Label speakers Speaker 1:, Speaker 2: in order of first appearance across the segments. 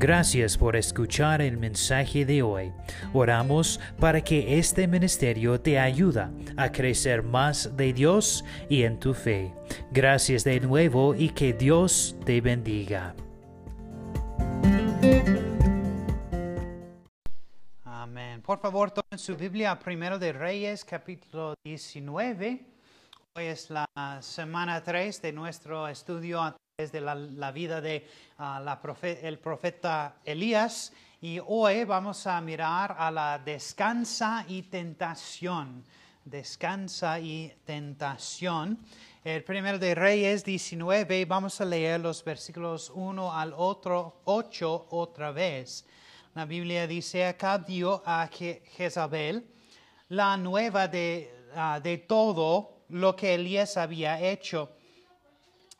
Speaker 1: Gracias por escuchar el mensaje de hoy. Oramos para que este ministerio te ayude a crecer más de Dios y en tu fe. Gracias de nuevo y que Dios te bendiga.
Speaker 2: Amén. Por favor, tomen su Biblia Primero de Reyes, capítulo 19. Hoy es la semana 3 de nuestro estudio de la, la vida de ah, la profe- el profeta Elías. Y hoy vamos a mirar a la descansa y tentación. Descansa y tentación. El primero de Reyes 19, vamos a leer los versículos 1 al otro 8 otra vez. La Biblia dice, acá dio a Je- Jezabel la nueva de, ah, de todo lo que Elías había hecho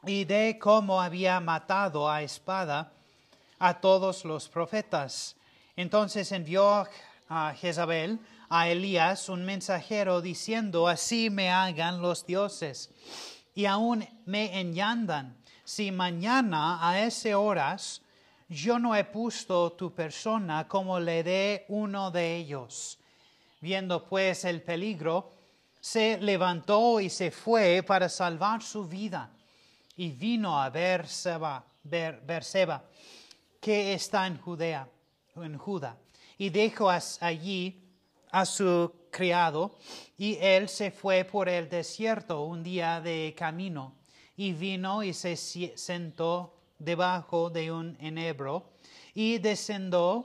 Speaker 2: y de cómo había matado a espada a todos los profetas. Entonces envió a Jezabel a Elías un mensajero diciendo, así me hagan los dioses y aún me añadan, si mañana a ese horas yo no he puesto tu persona como le dé uno de ellos. Viendo pues el peligro, se levantó y se fue para salvar su vida. Y vino a Berseba, Ber- que está en Judea, en Judá, y dejó allí a su criado, y él se fue por el desierto un día de camino, y vino y se sentó debajo de un enebro, y descendió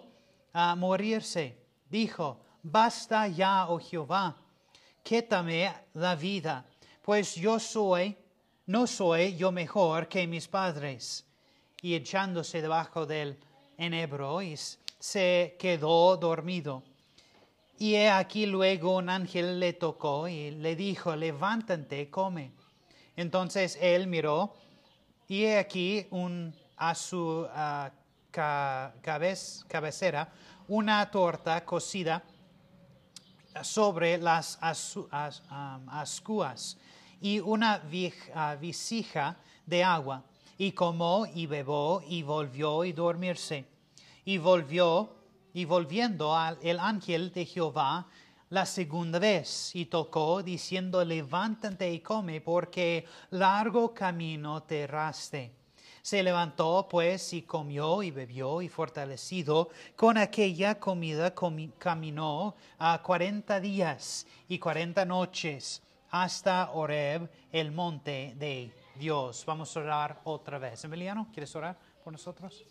Speaker 2: a morirse. Dijo, basta ya, oh Jehová, quítame la vida, pues yo soy, no soy yo mejor que mis padres. Y echándose debajo del enebro, se quedó dormido. Y he aquí luego un ángel le tocó y le dijo, levántate, come. Entonces él miró, y he aquí un, a su cabecera una torta cocida sobre las ascuas y una vij- ah, visija de agua. Y comió y bebió y volvió y dormirse. Y volvió y volviendo al el ángel de Jehová la segunda vez y tocó diciendo levántate y come porque largo camino te erraste. Se levantó pues y comió y bebió y fortalecido con aquella comida comi- caminó a cuarenta días y cuarenta noches hasta Oreb, el monte de Dios. Vamos a orar otra vez. Emiliano, ¿quieres orar por nosotros?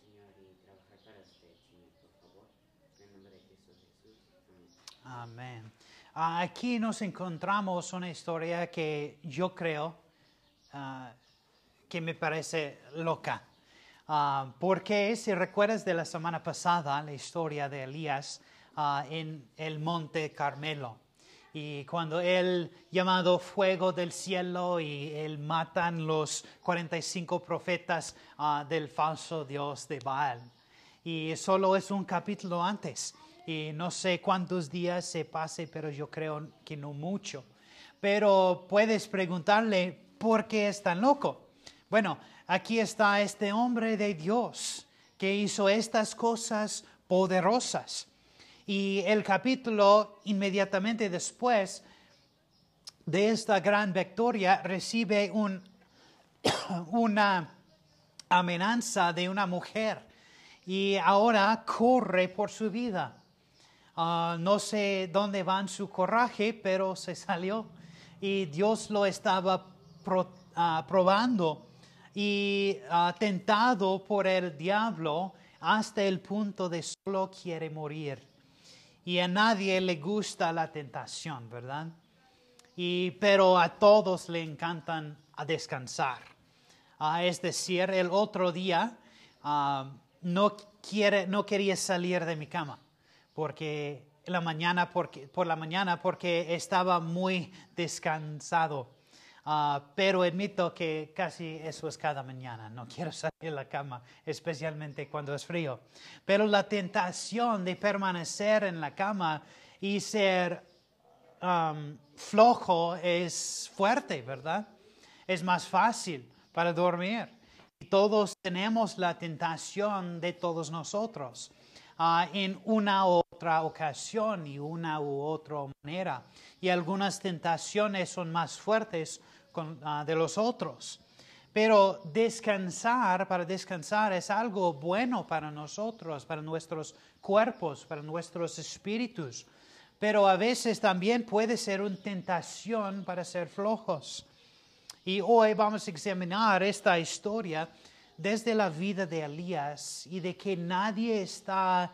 Speaker 3: Señor, y trabajar para usted, Señor, por favor. En el nombre de Cristo Jesús. Amén.
Speaker 2: Amén. Ah, aquí nos encontramos una historia que yo creo ah, que me parece loca. Ah, porque si recuerdas de la semana pasada la historia de Elías en el monte Carmelo. Y cuando él, llamado fuego del cielo, y él matan los 45 profetas del falso Dios de Baal. Y solo es un capítulo antes. Y no sé cuántos días se pase, pero yo creo que no mucho. Pero puedes preguntarle, ¿por qué es tan loco? Bueno, aquí está este hombre de Dios que hizo estas cosas poderosas. Y el capítulo inmediatamente después de esta gran victoria recibe un, una amenaza de una mujer y ahora corre por su vida. Ah, no sé dónde va su coraje, pero se salió y Dios lo estaba ah, probando y ah, tentado por el diablo hasta el punto de solo quiere morir. Y a nadie le gusta la tentación, ¿verdad? Y, pero a todos le encantan a descansar. Es decir, el otro día no, quiere, no quería salir de mi cama porque la mañana por la mañana porque estaba muy descansado. Ah, pero admito que casi eso es cada mañana. No quiero salir de la cama, especialmente cuando es frío. Pero la tentación de permanecer en la cama y ser flojo es fuerte, ¿verdad? Es más fácil para dormir. Y todos tenemos la tentación de todos nosotros ah, en una u otra ocasión y una u otra manera. Y algunas tentaciones son más fuertes ah, de los otros. Pero descansar, para descansar, es algo bueno para nosotros, para nuestros cuerpos, para nuestros espíritus. Pero a veces también puede ser una tentación para ser flojos. Y hoy vamos a examinar esta historia desde la vida de Elías y de que nadie está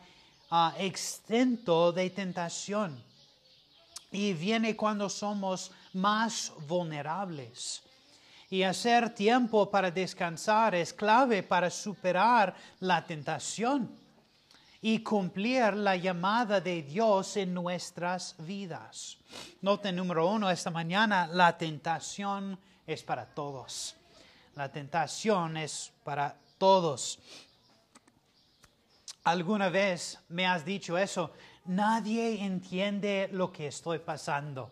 Speaker 2: ah, exento de tentación. Y viene cuando somos más vulnerables. Y hacer tiempo para descansar es clave para superar la tentación y cumplir la llamada de Dios en nuestras vidas. Nota número uno, esta mañana, la tentación es para todos. La tentación es para todos. ¿Alguna vez me has dicho eso? Nadie entiende lo que estoy pasando.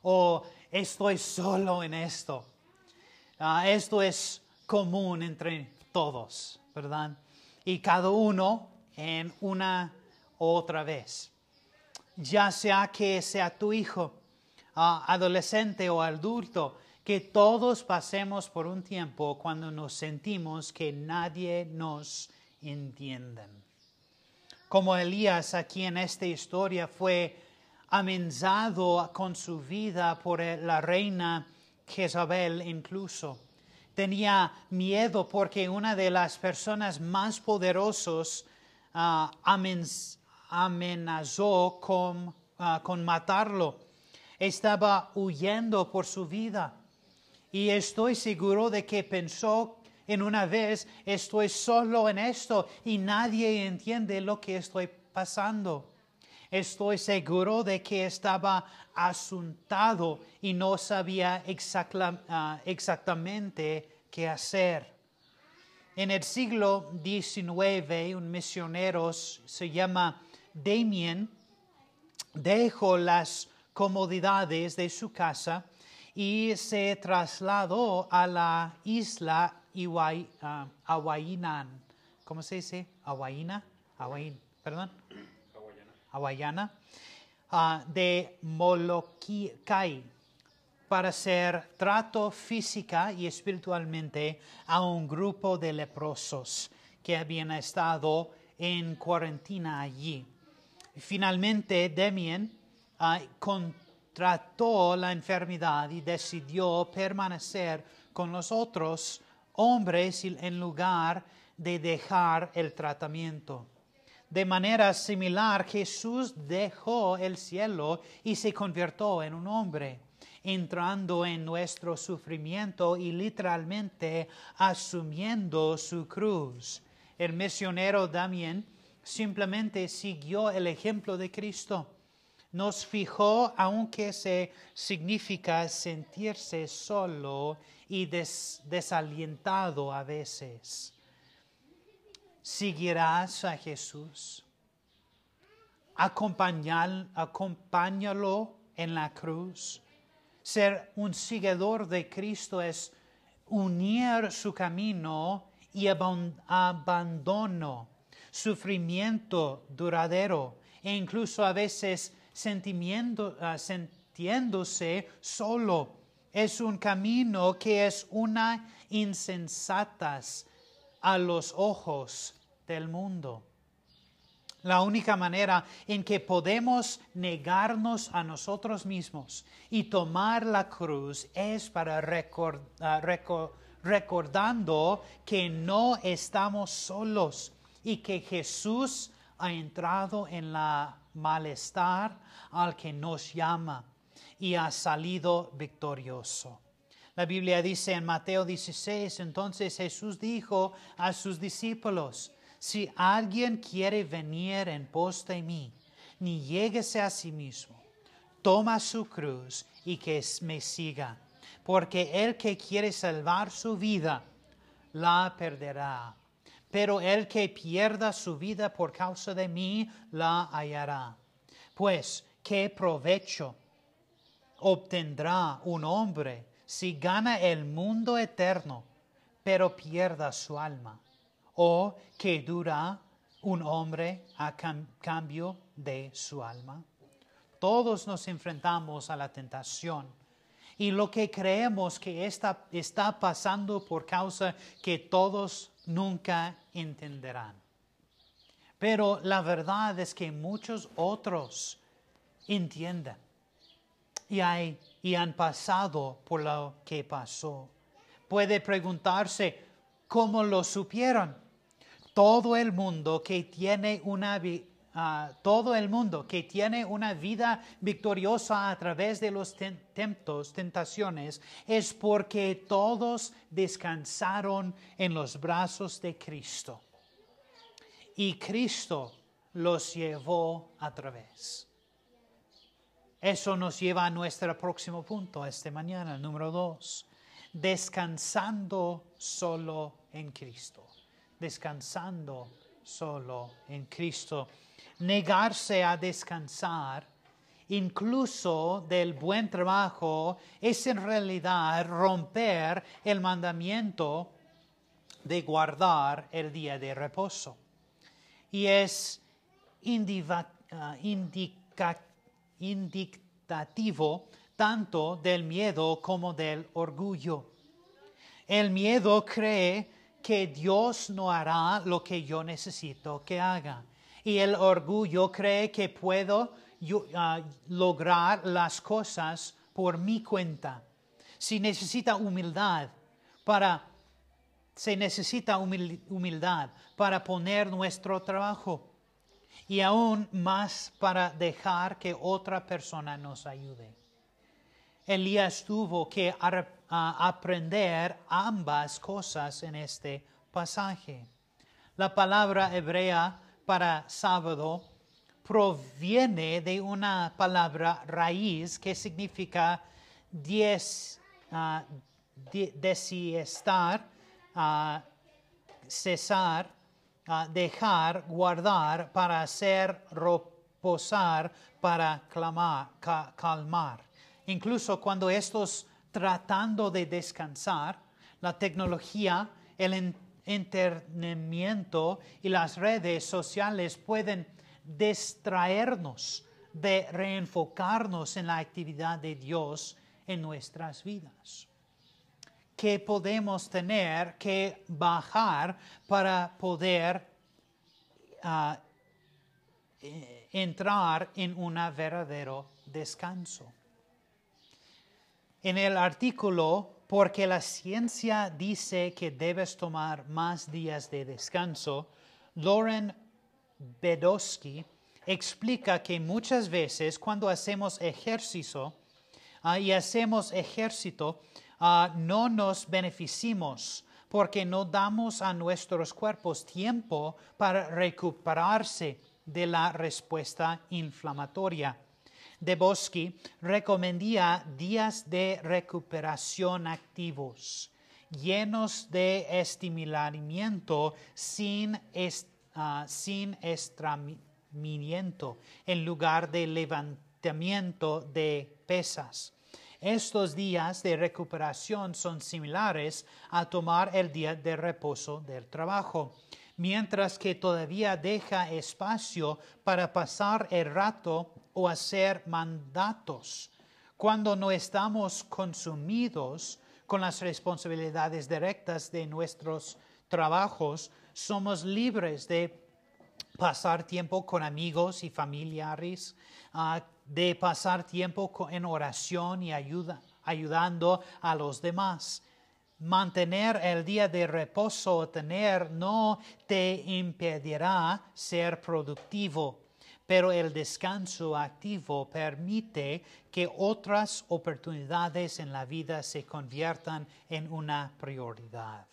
Speaker 2: O estoy solo en esto. Ah, esto es común entre todos, ¿verdad? Y cada uno en una otra vez. Ya sea que sea tu hijo, ah, adolescente o adulto, que todos pasemos por un tiempo cuando nos sentimos que nadie nos entiende. Como Elías aquí en esta historia fue amenazado con su vida por la reina Jezabel incluso. Tenía miedo porque una de las personas más poderosas uh, amenazó ah, con matarlo. Estaba huyendo por su vida. Y estoy seguro de que pensó en una vez, estoy solo en esto y nadie entiende lo que estoy pasando. Estoy seguro de que estaba asuntado y no sabía ah, exactamente qué hacer. En el siglo XIX, un misionero se llama Damien, dejó las comodidades de su casa y se trasladó a la isla Hawaiian. ¿Cómo se dice? Hawaiina. perdón. Hawaiana. Ah, de Molokai para hacer trato física y espiritualmente a un grupo de leprosos que habían estado en cuarentena allí. Finalmente, Demien uh, contrató la enfermedad y decidió permanecer con los otros hombres en lugar de dejar el tratamiento. De manera similar, Jesús dejó el cielo y se convirtió en un hombre, entrando en nuestro sufrimiento y literalmente asumiendo su cruz. El misionero Damien simplemente siguió el ejemplo de Cristo. Nos fijó, aunque se significa sentirse solo y desalientado a veces. ¿Seguirás a Jesús? acompáñalo en la cruz. Ser un seguidor de Cristo es unir su camino y abandono, sufrimiento duradero e incluso a veces ah, sintiéndose solo es un camino que es una insensatas a los ojos del mundo. La única manera en que podemos negarnos a nosotros mismos y tomar la cruz es para ah, recordando que no estamos solos y que Jesús ha entrado en la malestar al que nos llama y ha salido victorioso. La Biblia dice en Mateo 16, entonces Jesús dijo a sus discípulos, si alguien quiere venir en pos de mí, ni lléguese a sí mismo, toma su cruz y que me siga. porque el que quiere salvar su vida, la perderá. Pero el que pierda su vida por causa de mí, la hallará. Pues, ¿qué provecho obtendrá un hombre si gana el mundo eterno, pero pierda su alma? ¿O qué dura un hombre a cam- cambio de su alma? Todos nos enfrentamos a la tentación. Y lo que creemos que está, está pasando por causa que todos nunca entenderán. Pero la verdad es que muchos otros entienden y, hay, y han pasado por lo que pasó. Puede preguntarse cómo lo supieron. Todo el mundo que tiene una vi- ah, todo el mundo que tiene una vida victoriosa a través de los ten- temptos, tentaciones, es porque todos descansaron en los brazos de Cristo. Y Cristo los llevó a través. Eso nos lleva a nuestro próximo punto esta mañana, número dos. Descansando solo en Cristo. Descansando solo en Cristo. Negarse a descansar, incluso del buen trabajo, es en realidad romper el mandamiento de guardar el día de reposo y es ah, indica- indicativo tanto del miedo como del orgullo. El miedo cree que Dios no hará lo que yo necesito que haga. Y el orgullo cree que puedo ah, lograr las cosas por mi cuenta. Si necesita humildad para se necesita humil- humildad para poner nuestro trabajo y aún más para dejar que otra persona nos ayude. Elías tuvo que aprender ambas cosas en este pasaje. La palabra hebrea para sábado proviene de una palabra raíz que significa diez, ah, di- desiestar, ah, cesar, ah, dejar, guardar, para hacer reposar, para clamar, ca- calmar. Incluso cuando estos tratando de descansar, la tecnología, el entretenimiento y las redes sociales pueden distraernos de reenfocarnos en la actividad de Dios en nuestras vidas que podemos tener que bajar para poder ah, eh, entrar en un verdadero descanso. En el artículo, porque la ciencia dice que debes tomar más días de descanso, Lauren Bedowski explica que muchas veces cuando hacemos ejercicio ah, y hacemos ejército, ah, no nos beneficiamos porque no damos a nuestros cuerpos tiempo para recuperarse de la respuesta inflamatoria. Debosky recomendía días de recuperación activos, llenos de estimulamiento sin, est- ah, sin estramiento, en lugar de levantamiento de pesas. Estos días de recuperación son similares a tomar el día de reposo del trabajo, mientras que todavía deja espacio para pasar el rato o hacer mandatos. Cuando no estamos consumidos con las responsabilidades directas de nuestros trabajos, somos libres de pasar tiempo con amigos y familiares, ah, de pasar tiempo en oración y ayuda, ayudando a los demás. Mantener el día de reposo o tener no te impedirá ser productivo, pero el descanso activo permite que otras oportunidades en la vida se conviertan en una prioridad.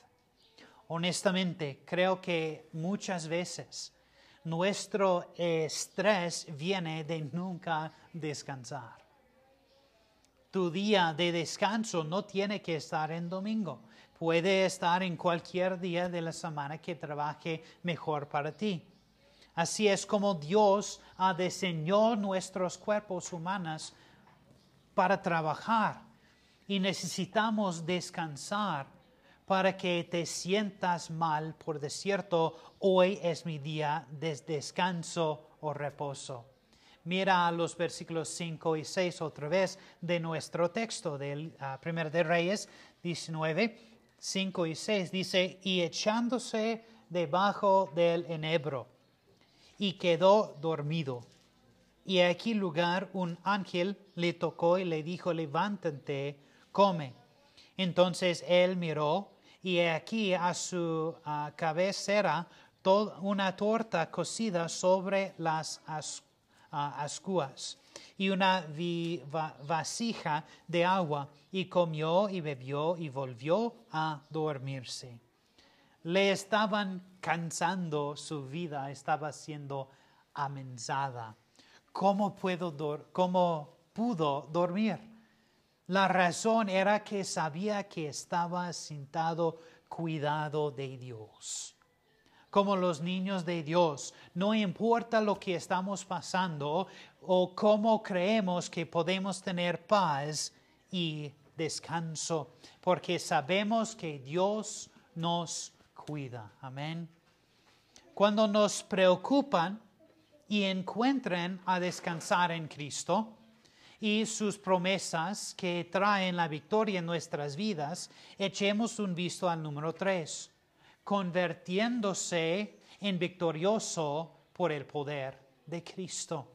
Speaker 2: Honestamente, creo que muchas veces nuestro estrés viene de nunca descansar. Tu día de descanso no tiene que estar en domingo. Puede estar en cualquier día de la semana que trabaje mejor para ti. Así es como Dios ha diseñado nuestros cuerpos humanos para trabajar y necesitamos descansar para que te sientas mal por decirto, hoy es mi día de descanso o reposo. Mira los versículos 5 y 6 otra vez de nuestro texto del ah, Primer de Reyes 19, 5 y 6. Dice, y echándose debajo del enebro, y quedó dormido. Y aquí lugar un ángel le tocó y le dijo, levántate, come. Entonces él miró y aquí a su ah, cabecera una torta cocida sobre las ah, ascuas y una vasija de agua y comió y bebió y volvió a dormirse. Le estaban cansando su vida, estaba siendo amenazada. ¿Cómo, ¿Cómo pudo dormir? La razón era que sabía que estaba sentado cuidado de Dios. Como los niños de Dios, no importa lo que estamos pasando o cómo creemos que podemos tener paz y descanso, porque sabemos que Dios nos cuida. Amén. Cuando nos preocupan y encuentren a descansar en Cristo, y sus promesas que traen la victoria en nuestras vidas, echemos un visto al número 3, convirtiéndose en victorioso por el poder de Cristo.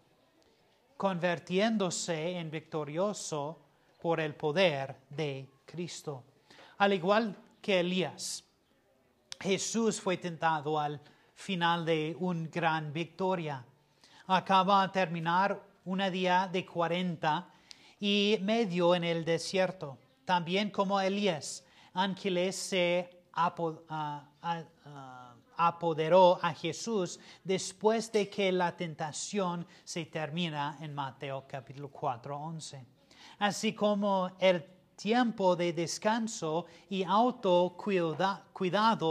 Speaker 2: Convirtiéndose en victorioso por el poder de Cristo. Al igual que Elías, Jesús fue tentado al final de una gran victoria. Acaba de terminar una día de cuarenta y medio en el desierto. También como Elías, ángeles se apoderó a Jesús después de que la tentación se termina en Mateo capítulo 4, 11. Así como el tiempo de descanso y autocuidado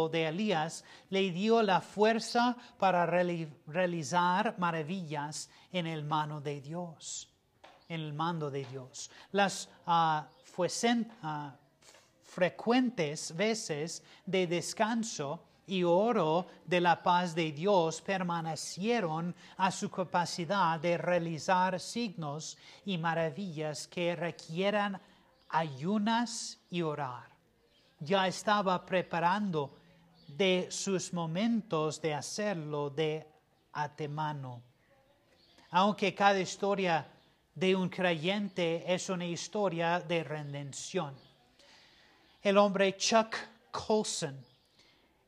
Speaker 2: de Elías le dio la fuerza para realizar maravillas en el mano de Dios, en el mando de Dios. Las ah, frecuentes veces de descanso y oro de la paz de Dios permanecieron a su capacidad de realizar signos y maravillas que requieran ayunas y orar. Ya estaba preparando de sus momentos de hacerlo de antemano. Aunque cada historia de un creyente es una historia de redención. El hombre Chuck Colson,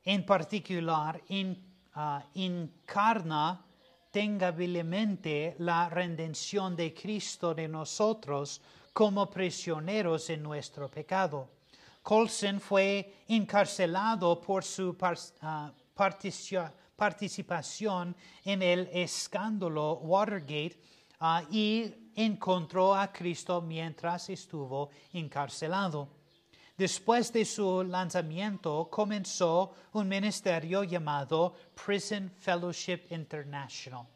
Speaker 2: en particular, ah, encarna tengablemente la redención de Cristo de nosotros como prisioneros en nuestro pecado. Colson fue encarcelado por su ah, participación en el escándalo Watergate ah, y encontró a Cristo mientras estuvo encarcelado. Después de su lanzamiento comenzó un ministerio llamado Prison Fellowship International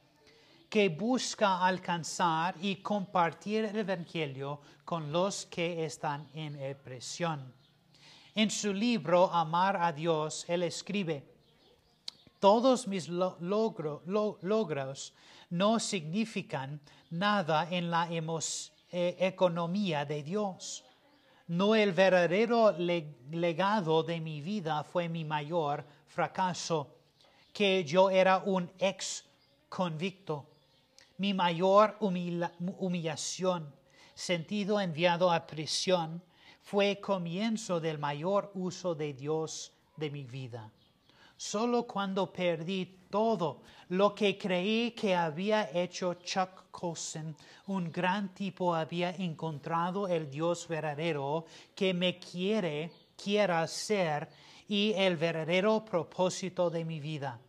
Speaker 2: que busca alcanzar y compartir el Evangelio con los que están en prisión. En su libro Amar a Dios, él escribe, todos mis logros no significan nada en la eh, economía de Dios. No el verdadero legado de mi vida fue mi mayor fracaso, que yo era un ex convicto mi mayor humillación, sentido enviado a prisión, fue comienzo del mayor uso de Dios de mi vida. Solo cuando perdí todo lo que creí que había hecho Chuck Colson, un gran tipo había encontrado el Dios verdadero que me quiere, quiera ser y el verdadero propósito de mi vida.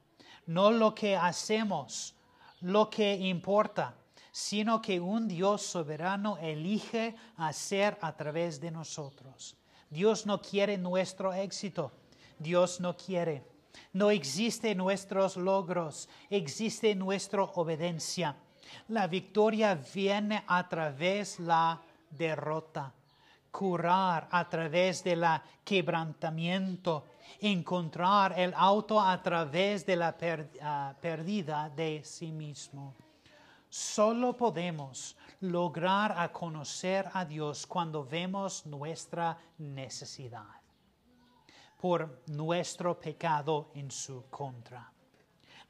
Speaker 2: No lo que hacemos, lo que importa, sino que un Dios soberano elige hacer a través de nosotros. Dios no quiere nuestro éxito, Dios no quiere. No existe nuestros logros, existe nuestra obediencia. La victoria viene a través de la derrota, curar a través del quebrantamiento, encontrar el auto a través de la per- ah, pérdida de sí mismo. Solo podemos lograr a conocer a Dios cuando vemos nuestra necesidad por nuestro pecado en su contra.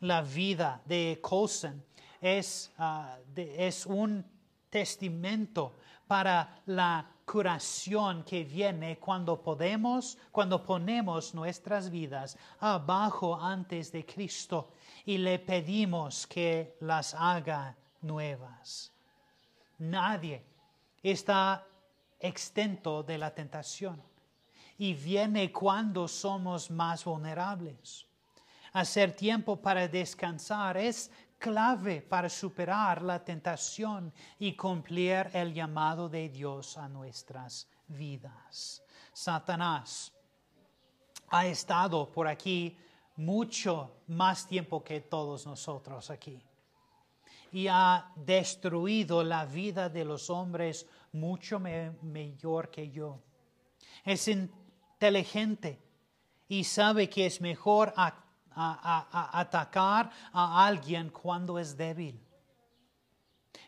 Speaker 2: La vida de Colson es, ah, es un testamento para la curación que viene cuando podemos, cuando ponemos nuestras vidas abajo antes de Cristo y le pedimos que las haga nuevas. Nadie está exento de la tentación y viene cuando somos más vulnerables. Hacer tiempo para descansar es clave para superar la tentación y cumplir el llamado de Dios a nuestras vidas. Satanás ha estado por aquí mucho más tiempo que todos nosotros aquí y ha destruido la vida de los hombres mucho me- mayor que yo. Es inteligente y sabe que es mejor a- a- atacar a alguien cuando es débil.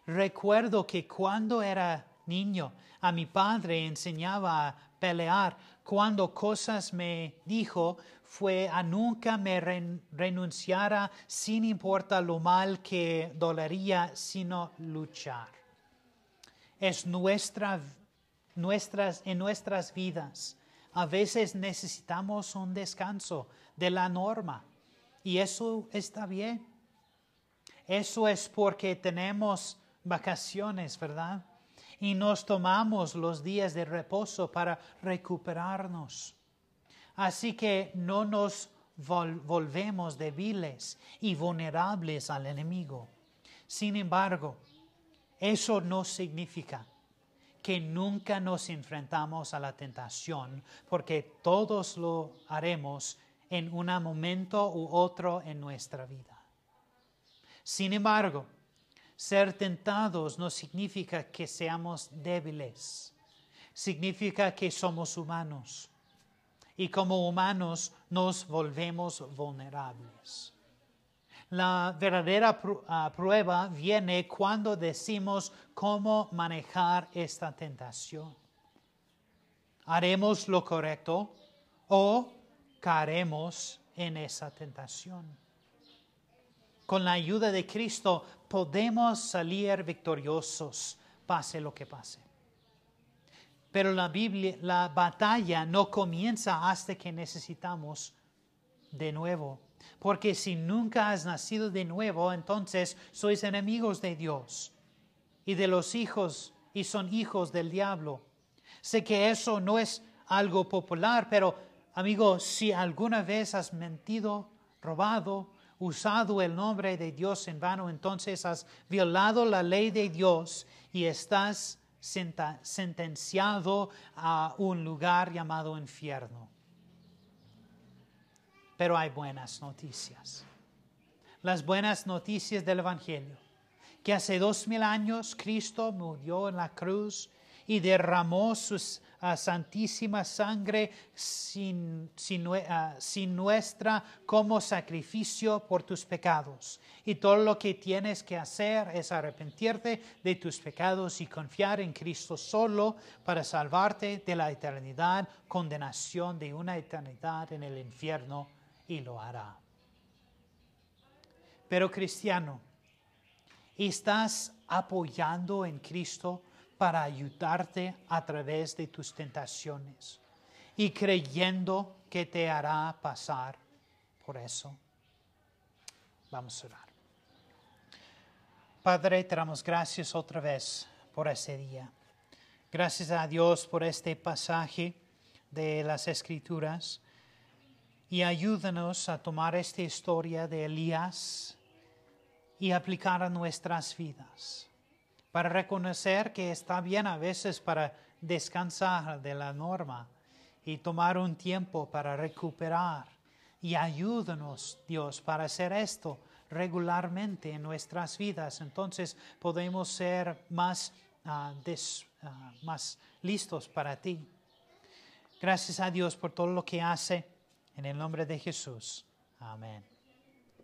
Speaker 2: Recuerdo que cuando era niño a mi padre enseñaba a pelear. Cuando cosas me dijo fue a nunca me ren- renunciara sin importar lo mal que dolería, sino luchar. Es nuestra, nuestras, en nuestras vidas. A veces necesitamos un descanso de la norma y eso está bien. Eso es porque tenemos vacaciones, ¿verdad? Y nos tomamos los días de reposo para recuperarnos. Así que no nos vol- volvemos débiles y vulnerables al enemigo. Sin embargo, eso no significa que nunca nos enfrentamos a la tentación, porque todos lo haremos en un momento u otro en nuestra vida. Sin embargo, ser tentados no significa que seamos débiles, significa que somos humanos y como humanos nos volvemos vulnerables. La verdadera ah, prueba viene cuando decimos cómo manejar esta tentación. ¿Haremos lo correcto o en esa tentación? Con la ayuda de Cristo podemos salir victoriosos, pase lo que pase. Pero la Biblia, la batalla no comienza hasta que necesitamos de nuevo. Porque si nunca has nacido de nuevo, entonces sois enemigos de Dios y de los hijos y son hijos del diablo. Sé que eso no es algo popular, pero amigo, si alguna vez has mentido, robado, usado el nombre de Dios en vano, entonces has violado la ley de Dios y estás sentenciado a un lugar llamado infierno. Pero hay buenas noticias. Las buenas noticias del Evangelio. Que hace dos mil años Cristo murió en la cruz y derramó su ah, santísima sangre sin, ah, sin nuestra como sacrificio por tus pecados. Y todo lo que tienes que hacer es arrepentirte de tus pecados y confiar en Cristo solo para salvarte de la eternidad, condenación de una eternidad en el infierno, y lo hará. Pero cristiano, ¿estás apoyando en Cristo para ayudarte a través de tus tentaciones y creyendo que te hará pasar por eso? Vamos a orar. Padre, te damos gracias otra vez por ese día. Gracias a Dios por este pasaje de las Escrituras y ayúdanos a tomar esta historia de Elías y aplicar a nuestras vidas. Para reconocer que está bien a veces para descansar de la norma y tomar un tiempo para recuperar. Y ayúdanos, Dios, para hacer esto regularmente en nuestras vidas. Entonces podemos ser más, ah, ah, más listos para ti. Gracias a Dios por todo lo que hace. En el nombre de Jesús. Amén.